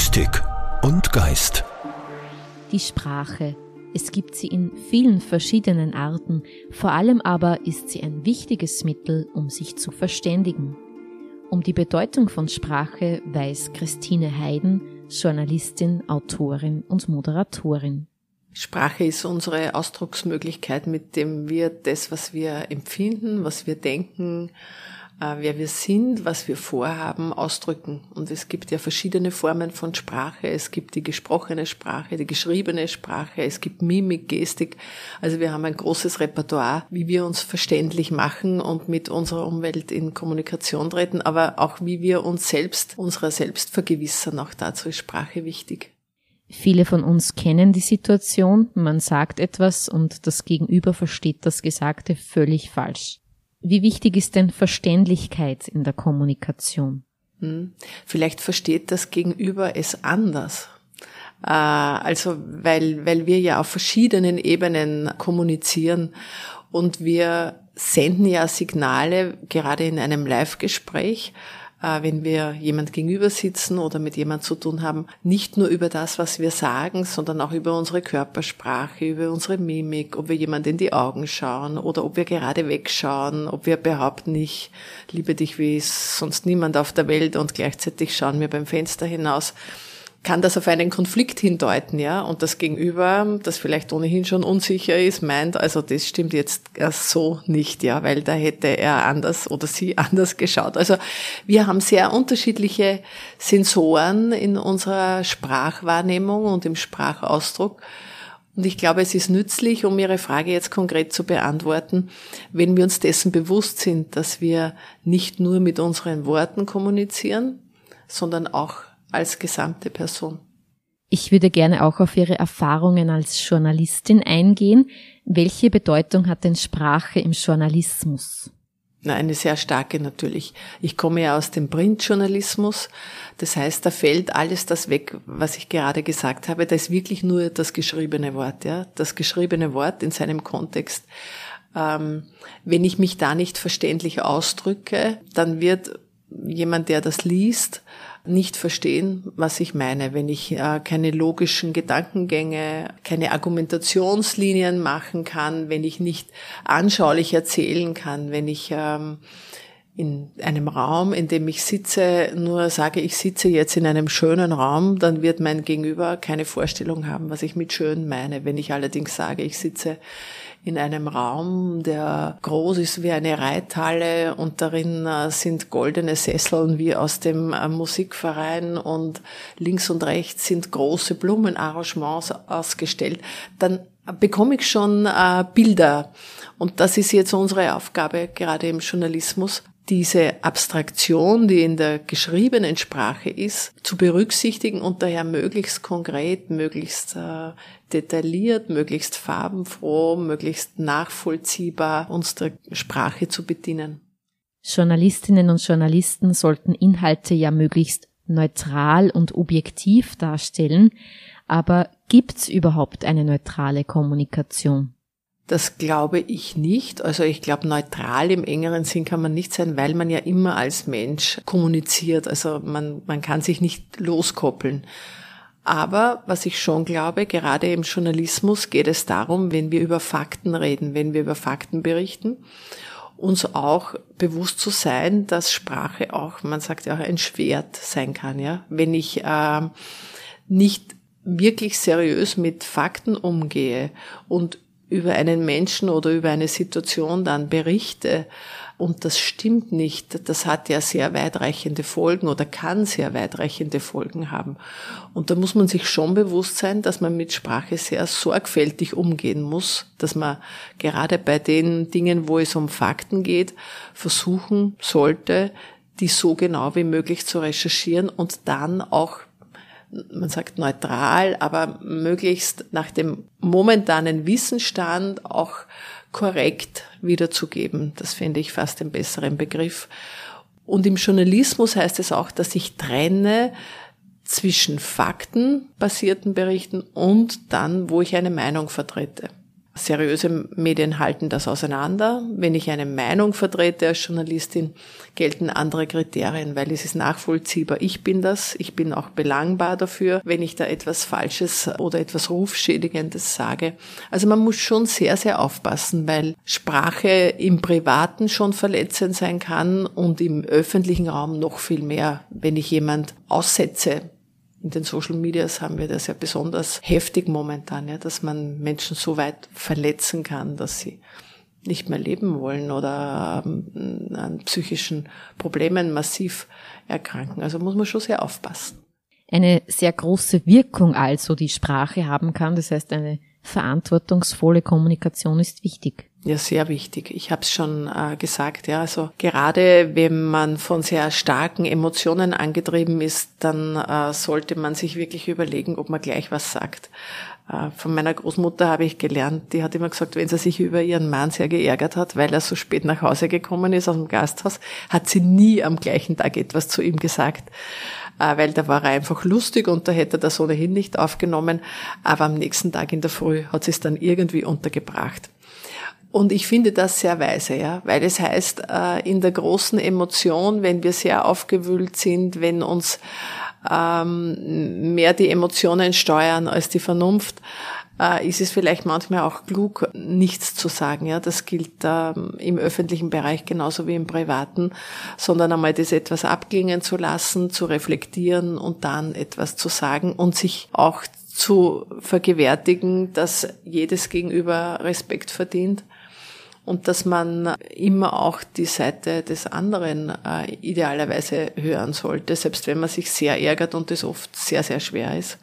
Mystik und Geist. Die Sprache. Es gibt sie in vielen verschiedenen Arten, vor allem aber ist sie ein wichtiges Mittel, um sich zu verständigen. Um die Bedeutung von Sprache weiß Christine Heiden, Journalistin, Autorin und Moderatorin. Sprache ist unsere Ausdrucksmöglichkeit, mit dem wir das, was wir empfinden, was wir denken, wer wir sind, was wir vorhaben, ausdrücken. Und es gibt ja verschiedene Formen von Sprache. Es gibt die gesprochene Sprache, die geschriebene Sprache, es gibt Mimik, Gestik. Also wir haben ein großes Repertoire, wie wir uns verständlich machen und mit unserer Umwelt in Kommunikation treten, aber auch wie wir uns selbst, unserer selbst vergewissern. Auch dazu ist Sprache wichtig. Viele von uns kennen die Situation, man sagt etwas und das Gegenüber versteht das Gesagte völlig falsch. Wie wichtig ist denn Verständlichkeit in der Kommunikation? Hm. Vielleicht versteht das Gegenüber es anders. Äh, also, weil, weil wir ja auf verschiedenen Ebenen kommunizieren und wir senden ja Signale, gerade in einem Live-Gespräch, wenn wir jemand gegenüber sitzen oder mit jemand zu tun haben, nicht nur über das, was wir sagen, sondern auch über unsere Körpersprache, über unsere Mimik, ob wir jemand in die Augen schauen oder ob wir gerade wegschauen, ob wir behaupten, ich liebe dich wie sonst niemand auf der Welt und gleichzeitig schauen wir beim Fenster hinaus kann das auf einen Konflikt hindeuten, ja, und das Gegenüber, das vielleicht ohnehin schon unsicher ist, meint, also das stimmt jetzt so nicht, ja, weil da hätte er anders oder sie anders geschaut. Also wir haben sehr unterschiedliche Sensoren in unserer Sprachwahrnehmung und im Sprachausdruck. Und ich glaube, es ist nützlich, um Ihre Frage jetzt konkret zu beantworten, wenn wir uns dessen bewusst sind, dass wir nicht nur mit unseren Worten kommunizieren, sondern auch als gesamte Person. Ich würde gerne auch auf Ihre Erfahrungen als Journalistin eingehen. Welche Bedeutung hat denn Sprache im Journalismus? Na, eine sehr starke natürlich. Ich komme ja aus dem Printjournalismus. Das heißt, da fällt alles das weg, was ich gerade gesagt habe. Da ist wirklich nur das geschriebene Wort, ja. Das geschriebene Wort in seinem Kontext. Ähm, wenn ich mich da nicht verständlich ausdrücke, dann wird jemand, der das liest, nicht verstehen, was ich meine, wenn ich äh, keine logischen Gedankengänge, keine Argumentationslinien machen kann, wenn ich nicht anschaulich erzählen kann, wenn ich ähm, in einem Raum, in dem ich sitze, nur sage, ich sitze jetzt in einem schönen Raum, dann wird mein Gegenüber keine Vorstellung haben, was ich mit schön meine. Wenn ich allerdings sage, ich sitze in einem Raum, der groß ist wie eine Reithalle und darin äh, sind goldene Sesseln wie aus dem äh, Musikverein und links und rechts sind große Blumenarrangements ausgestellt, dann bekomme ich schon äh, Bilder. Und das ist jetzt unsere Aufgabe, gerade im Journalismus, diese Abstraktion, die in der geschriebenen Sprache ist, zu berücksichtigen und daher möglichst konkret, möglichst äh, detailliert, möglichst farbenfroh, möglichst nachvollziehbar unsere Sprache zu bedienen. Journalistinnen und Journalisten sollten Inhalte ja möglichst neutral und objektiv darstellen, aber gibt's überhaupt eine neutrale Kommunikation? Das glaube ich nicht. Also ich glaube, neutral im engeren Sinn kann man nicht sein, weil man ja immer als Mensch kommuniziert. Also man, man kann sich nicht loskoppeln. Aber was ich schon glaube, gerade im Journalismus geht es darum, wenn wir über Fakten reden, wenn wir über Fakten berichten, uns auch bewusst zu sein, dass Sprache auch, man sagt ja auch, ein Schwert sein kann. Ja, wenn ich äh, nicht wirklich seriös mit Fakten umgehe und über einen Menschen oder über eine Situation dann berichte und das stimmt nicht, das hat ja sehr weitreichende Folgen oder kann sehr weitreichende Folgen haben. Und da muss man sich schon bewusst sein, dass man mit Sprache sehr sorgfältig umgehen muss, dass man gerade bei den Dingen, wo es um Fakten geht, versuchen sollte, die so genau wie möglich zu recherchieren und dann auch man sagt neutral, aber möglichst nach dem momentanen Wissensstand auch korrekt wiederzugeben. Das finde ich fast den besseren Begriff. Und im Journalismus heißt es auch, dass ich trenne zwischen faktenbasierten Berichten und dann, wo ich eine Meinung vertrete. Seriöse Medien halten das auseinander. Wenn ich eine Meinung vertrete als Journalistin, gelten andere Kriterien, weil es ist nachvollziehbar. Ich bin das, ich bin auch belangbar dafür, wenn ich da etwas Falsches oder etwas Rufschädigendes sage. Also man muss schon sehr, sehr aufpassen, weil Sprache im Privaten schon verletzend sein kann und im öffentlichen Raum noch viel mehr, wenn ich jemand aussetze in den Social Medias haben wir das ja besonders heftig momentan, ja, dass man Menschen so weit verletzen kann, dass sie nicht mehr leben wollen oder ähm, an psychischen Problemen massiv erkranken. Also muss man schon sehr aufpassen. Eine sehr große Wirkung also die Sprache haben kann. Das heißt, eine verantwortungsvolle Kommunikation ist wichtig. Ja, sehr wichtig. Ich habe es schon äh, gesagt. Ja, also gerade wenn man von sehr starken Emotionen angetrieben ist, dann äh, sollte man sich wirklich überlegen, ob man gleich was sagt. Äh, von meiner Großmutter habe ich gelernt, die hat immer gesagt, wenn sie sich über ihren Mann sehr geärgert hat, weil er so spät nach Hause gekommen ist aus dem Gasthaus, hat sie nie am gleichen Tag etwas zu ihm gesagt äh, weil da war er einfach lustig und da hätte er das ohnehin nicht aufgenommen. Aber am nächsten Tag in der Früh hat sie es dann irgendwie untergebracht. Und ich finde das sehr weise, ja, weil es heißt, äh, in der großen Emotion, wenn wir sehr aufgewühlt sind, wenn uns ähm, mehr die Emotionen steuern als die Vernunft, äh, ist es vielleicht manchmal auch klug, nichts zu sagen. Ja, das gilt ähm, im öffentlichen Bereich genauso wie im privaten, sondern einmal das etwas abklingen zu lassen, zu reflektieren und dann etwas zu sagen und sich auch zu vergewärtigen, dass jedes Gegenüber Respekt verdient und dass man immer auch die Seite des anderen äh, idealerweise hören sollte, selbst wenn man sich sehr ärgert und es oft sehr, sehr schwer ist.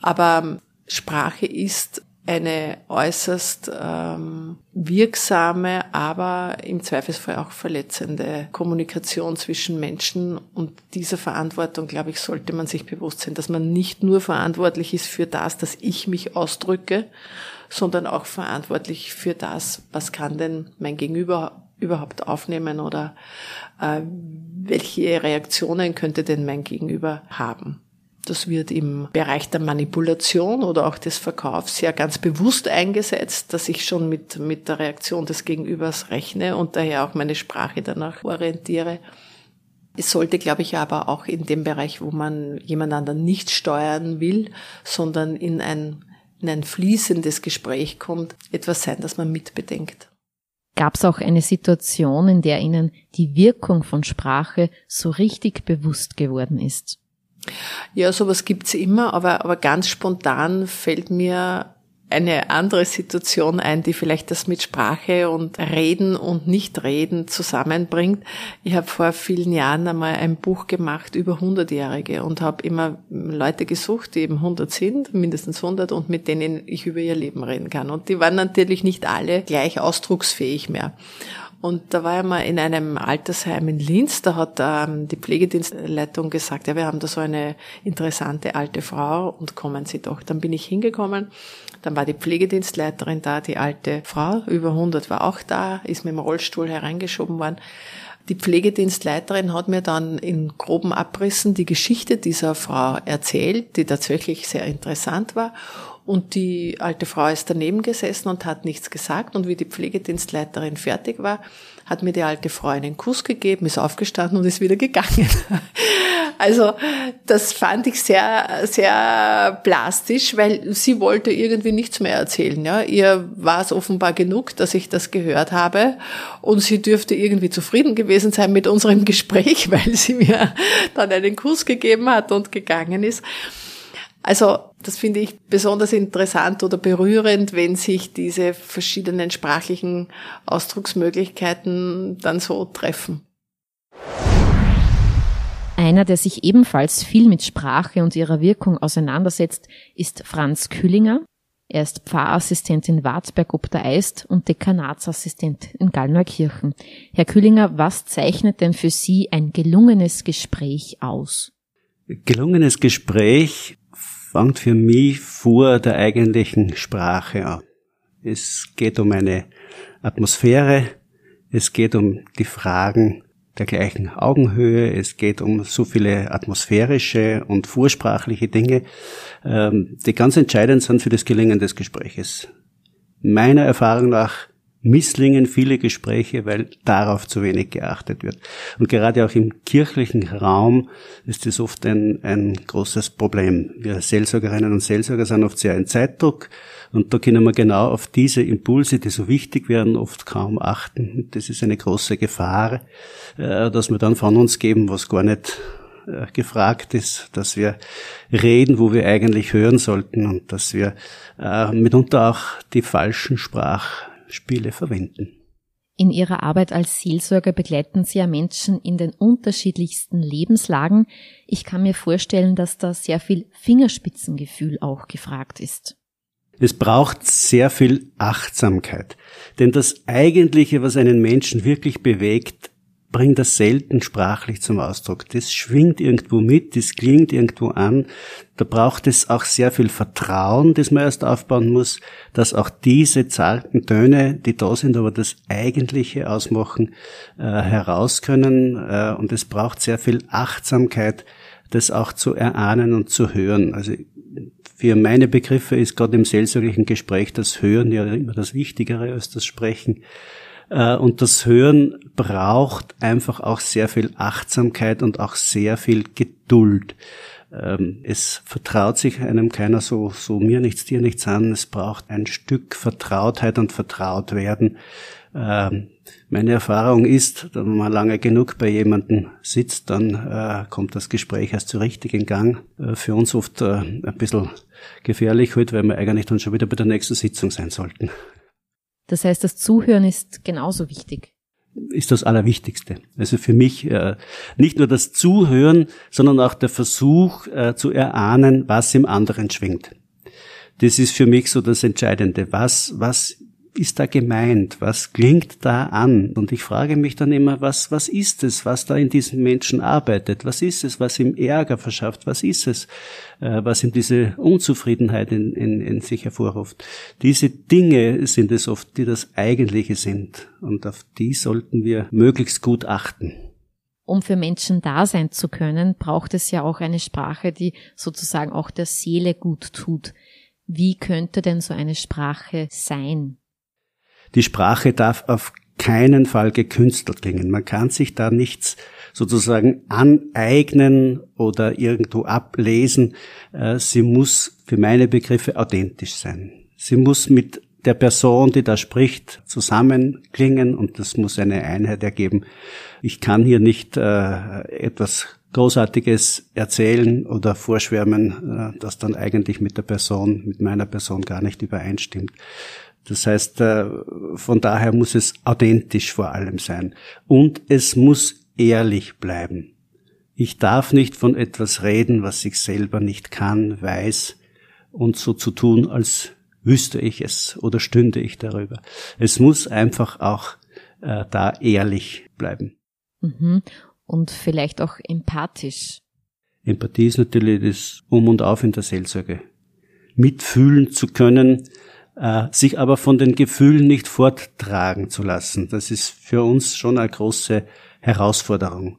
Aber Sprache ist eine äußerst ähm, wirksame, aber im Zweifelsfall auch verletzende Kommunikation zwischen Menschen. Und dieser Verantwortung, glaube ich, sollte man sich bewusst sein, dass man nicht nur verantwortlich ist für das, dass ich mich ausdrücke, sondern auch verantwortlich für das, was kann denn mein Gegenüber überhaupt aufnehmen oder äh, welche Reaktionen könnte denn mein Gegenüber haben. Das wird im Bereich der Manipulation oder auch des Verkaufs ja ganz bewusst eingesetzt, dass ich schon mit, mit der Reaktion des Gegenübers rechne und daher auch meine Sprache danach orientiere. Es sollte, glaube ich, aber auch in dem Bereich, wo man jemand anderen nicht steuern will, sondern in ein, in ein fließendes Gespräch kommt, etwas sein, das man mitbedenkt. Gab es auch eine Situation, in der Ihnen die Wirkung von Sprache so richtig bewusst geworden ist? Ja, sowas gibt's immer, aber, aber ganz spontan fällt mir eine andere Situation ein, die vielleicht das mit Sprache und Reden und Nichtreden zusammenbringt. Ich habe vor vielen Jahren einmal ein Buch gemacht über Hundertjährige und habe immer Leute gesucht, die eben 100 sind, mindestens 100 und mit denen ich über ihr Leben reden kann. Und die waren natürlich nicht alle gleich ausdrucksfähig mehr. Und da war ich mal in einem Altersheim in Linz, da hat ähm, die Pflegedienstleitung gesagt, ja, wir haben da so eine interessante alte Frau und kommen Sie doch. Dann bin ich hingekommen, dann war die Pflegedienstleiterin da, die alte Frau, über 100 war auch da, ist mit dem Rollstuhl hereingeschoben worden. Die Pflegedienstleiterin hat mir dann in groben Abrissen die Geschichte dieser Frau erzählt, die tatsächlich sehr interessant war. Und die alte Frau ist daneben gesessen und hat nichts gesagt. Und wie die Pflegedienstleiterin fertig war, hat mir die alte Frau einen Kuss gegeben, ist aufgestanden und ist wieder gegangen. Also das fand ich sehr, sehr plastisch, weil sie wollte irgendwie nichts mehr erzählen. Ja. Ihr war es offenbar genug, dass ich das gehört habe und sie dürfte irgendwie zufrieden gewesen sein mit unserem Gespräch, weil sie mir dann einen Kuss gegeben hat und gegangen ist. Also das finde ich besonders interessant oder berührend, wenn sich diese verschiedenen sprachlichen Ausdrucksmöglichkeiten dann so treffen. Einer, der sich ebenfalls viel mit Sprache und ihrer Wirkung auseinandersetzt, ist Franz Kühlinger. Er ist Pfarrassistent in Wartberg ob der Eist und Dekanatsassistent in Gallneukirchen. Herr Kühlinger, was zeichnet denn für Sie ein gelungenes Gespräch aus? Gelungenes Gespräch fängt für mich vor der eigentlichen Sprache an. Es geht um eine Atmosphäre, es geht um die Fragen der gleichen Augenhöhe, es geht um so viele atmosphärische und vorsprachliche Dinge, ähm, die ganz entscheidend sind für das Gelingen des Gespräches. meiner Erfahrung nach misslingen viele Gespräche, weil darauf zu wenig geachtet wird. Und gerade auch im kirchlichen Raum ist das oft ein, ein großes Problem. Wir Seelsorgerinnen und Seelsorger sind oft sehr in Zeitdruck und da können wir genau auf diese Impulse, die so wichtig werden, oft kaum achten. Das ist eine große Gefahr, äh, dass wir dann von uns geben, was gar nicht äh, gefragt ist, dass wir reden, wo wir eigentlich hören sollten und dass wir äh, mitunter auch die falschen Sprach Spiele verwenden. In Ihrer Arbeit als Seelsorger begleiten Sie ja Menschen in den unterschiedlichsten Lebenslagen. Ich kann mir vorstellen, dass da sehr viel Fingerspitzengefühl auch gefragt ist. Es braucht sehr viel Achtsamkeit. Denn das Eigentliche, was einen Menschen wirklich bewegt, bringt das selten sprachlich zum Ausdruck. Das schwingt irgendwo mit, das klingt irgendwo an. Da braucht es auch sehr viel Vertrauen, das man erst aufbauen muss, dass auch diese zarten Töne, die da sind, aber das Eigentliche ausmachen, äh, heraus können. Äh, und es braucht sehr viel Achtsamkeit, das auch zu erahnen und zu hören. Also für meine Begriffe ist gerade im seelsorglichen Gespräch das Hören ja immer das Wichtigere als das Sprechen. Äh, und das Hören braucht einfach auch sehr viel Achtsamkeit und auch sehr viel Geduld. Ähm, es vertraut sich einem keiner so, so mir nichts, dir nichts an. Es braucht ein Stück Vertrautheit und vertraut werden. Ähm, meine Erfahrung ist, wenn man lange genug bei jemandem sitzt, dann äh, kommt das Gespräch erst zu richtigen Gang. Äh, für uns oft ein bisschen gefährlich heute, weil wir eigentlich dann schon wieder bei der nächsten Sitzung sein sollten. Das heißt, das Zuhören ist genauso wichtig. Ist das Allerwichtigste. Also für mich äh, nicht nur das Zuhören, sondern auch der Versuch äh, zu erahnen, was im anderen schwingt. Das ist für mich so das Entscheidende. Was, was ist da gemeint? Was klingt da an? Und ich frage mich dann immer, was, was ist es, was da in diesem Menschen arbeitet? Was ist es, was ihm Ärger verschafft? Was ist es, äh, was ihm diese Unzufriedenheit in, in, in sich hervorruft? Diese Dinge sind es oft, die das Eigentliche sind. Und auf die sollten wir möglichst gut achten. Um für Menschen da sein zu können, braucht es ja auch eine Sprache, die sozusagen auch der Seele gut tut. Wie könnte denn so eine Sprache sein? Die Sprache darf auf keinen Fall gekünstelt klingen. Man kann sich da nichts sozusagen aneignen oder irgendwo ablesen. Äh, sie muss für meine Begriffe authentisch sein. Sie muss mit der Person, die da spricht, zusammenklingen und das muss eine Einheit ergeben. Ich kann hier nicht äh, etwas Großartiges erzählen oder vorschwärmen, äh, das dann eigentlich mit der Person, mit meiner Person gar nicht übereinstimmt. Das heißt, äh, von daher muss es authentisch vor allem sein. Und es muss ehrlich bleiben. Ich darf nicht von etwas reden, was ich selber nicht kann, weiß und so zu tun, als wüsste ich es oder stünde ich darüber. Es muss einfach auch äh, da ehrlich bleiben. Mhm. Und vielleicht auch empathisch. Empathie ist natürlich das Um und Auf in der Seelsorge. Mitfühlen zu können, äh, sich aber von den Gefühlen nicht forttragen zu lassen. Das ist für uns schon eine große Herausforderung.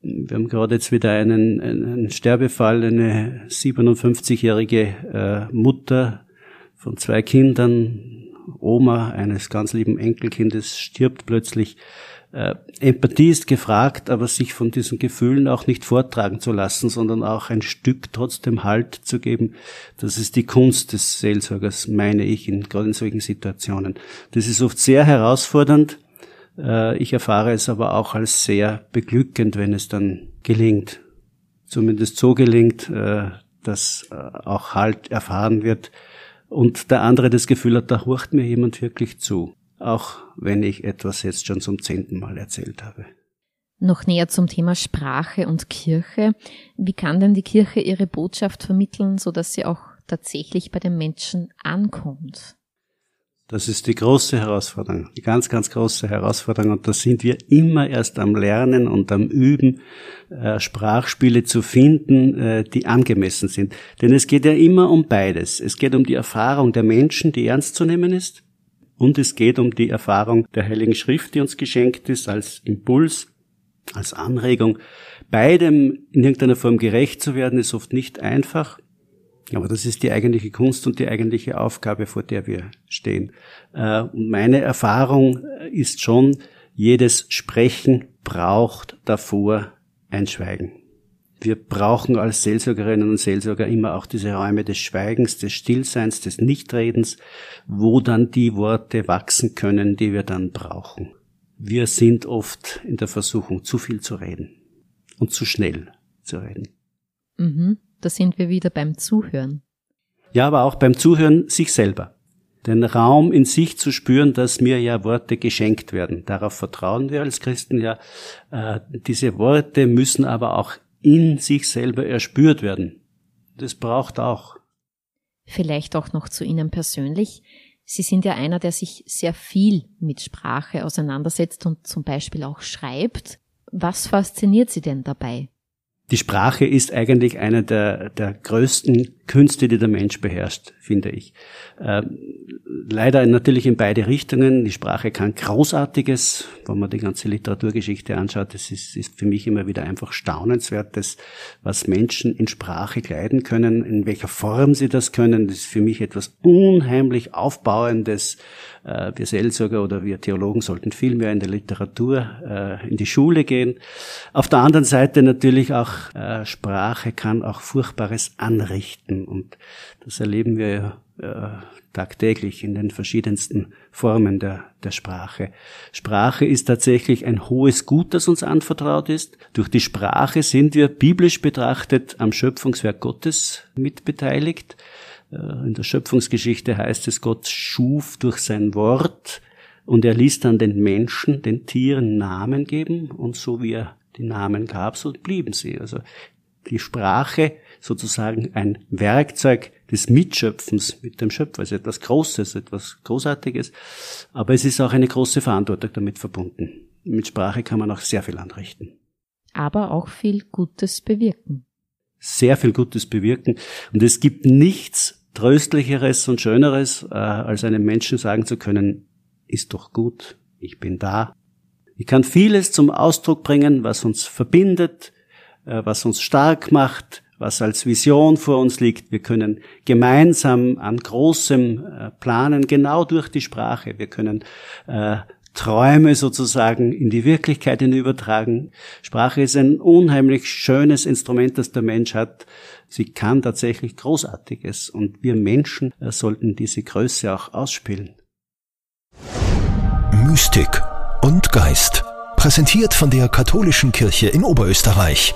Wir haben gerade jetzt wieder einen, einen Sterbefall, eine 57-jährige äh, Mutter von zwei Kindern, Oma eines ganz lieben Enkelkindes, stirbt plötzlich äh, Empathie ist gefragt, aber sich von diesen Gefühlen auch nicht vortragen zu lassen, sondern auch ein Stück trotzdem Halt zu geben. Das ist die Kunst des Seelsorgers, meine ich, in, gerade in solchen Situationen. Das ist oft sehr herausfordernd. Äh, ich erfahre es aber auch als sehr beglückend, wenn es dann gelingt. Zumindest so gelingt, äh, dass äh, auch Halt erfahren wird und der andere das Gefühl hat, da horcht mir jemand wirklich zu auch wenn ich etwas jetzt schon zum zehnten Mal erzählt habe. Noch näher zum Thema Sprache und Kirche. Wie kann denn die Kirche ihre Botschaft vermitteln, so dass sie auch tatsächlich bei den Menschen ankommt? Das ist die große Herausforderung, die ganz, ganz große Herausforderung. Und da sind wir immer erst am Lernen und am Üben, äh, Sprachspiele zu finden, äh, die angemessen sind. Denn es geht ja immer um beides. Es geht um die Erfahrung der Menschen, die ernst zu nehmen ist, und es geht um die Erfahrung der Heiligen Schrift, die uns geschenkt ist, als Impuls, als Anregung. Beidem in irgendeiner Form gerecht zu werden, ist oft nicht einfach. Aber das ist die eigentliche Kunst und die eigentliche Aufgabe, vor der wir stehen. Äh, meine Erfahrung ist schon, jedes Sprechen braucht davor ein Schweigen. Wir brauchen als Seelsorgerinnen und Seelsorger immer auch diese Räume des Schweigens, des Stillseins, des Nichtredens, wo dann die Worte wachsen können, die wir dann brauchen. Wir sind oft in der Versuchung, zu viel zu reden und zu schnell zu reden. Mhm, da sind wir wieder beim Zuhören. Ja, aber auch beim Zuhören sich selber. Den Raum in sich zu spüren, dass mir ja Worte geschenkt werden. Darauf vertrauen wir als Christen ja. Äh, diese Worte müssen aber auch in sich selber erspürt werden. Das braucht auch. Vielleicht auch noch zu Ihnen persönlich. Sie sind ja einer, der sich sehr viel mit Sprache auseinandersetzt und zum Beispiel auch schreibt. Was fasziniert Sie denn dabei? Die Sprache ist eigentlich eine der, der größten Künste, die der Mensch beherrscht, finde ich. Ähm, leider natürlich in beide Richtungen. Die Sprache kann Großartiges, wenn man die ganze Literaturgeschichte anschaut, das ist, ist für mich immer wieder einfach staunenswert, das, was Menschen in Sprache kleiden können, in welcher Form sie das können. Das ist für mich etwas unheimlich Aufbauendes. Äh, wir Seelsorger oder wir Theologen sollten viel mehr in der Literatur, äh, in die Schule gehen. Auf der anderen Seite natürlich auch äh, Sprache kann auch Furchtbares anrichten und das erleben wir äh, tagtäglich in den verschiedensten Formen der, der Sprache. Sprache ist tatsächlich ein hohes Gut, das uns anvertraut ist. Durch die Sprache sind wir biblisch betrachtet am Schöpfungswerk Gottes mitbeteiligt. Äh, in der Schöpfungsgeschichte heißt es, Gott schuf durch sein Wort und er ließ dann den Menschen, den Tieren Namen geben und so wie er die Namen gab, so blieben sie. Also die Sprache sozusagen ein Werkzeug des Mitschöpfens mit dem Schöpfer. Es ist etwas Großes, etwas Großartiges, aber es ist auch eine große Verantwortung damit verbunden. Mit Sprache kann man auch sehr viel anrichten. Aber auch viel Gutes bewirken. Sehr viel Gutes bewirken. Und es gibt nichts Tröstlicheres und Schöneres, äh, als einem Menschen sagen zu können, ist doch gut, ich bin da. Ich kann vieles zum Ausdruck bringen, was uns verbindet, äh, was uns stark macht, was als Vision vor uns liegt. Wir können gemeinsam an großem äh, planen, genau durch die Sprache. Wir können äh, Träume sozusagen in die Wirklichkeit übertragen. Sprache ist ein unheimlich schönes Instrument, das der Mensch hat. Sie kann tatsächlich Großartiges und wir Menschen äh, sollten diese Größe auch ausspielen. Mystik und Geist. Präsentiert von der Katholischen Kirche in Oberösterreich.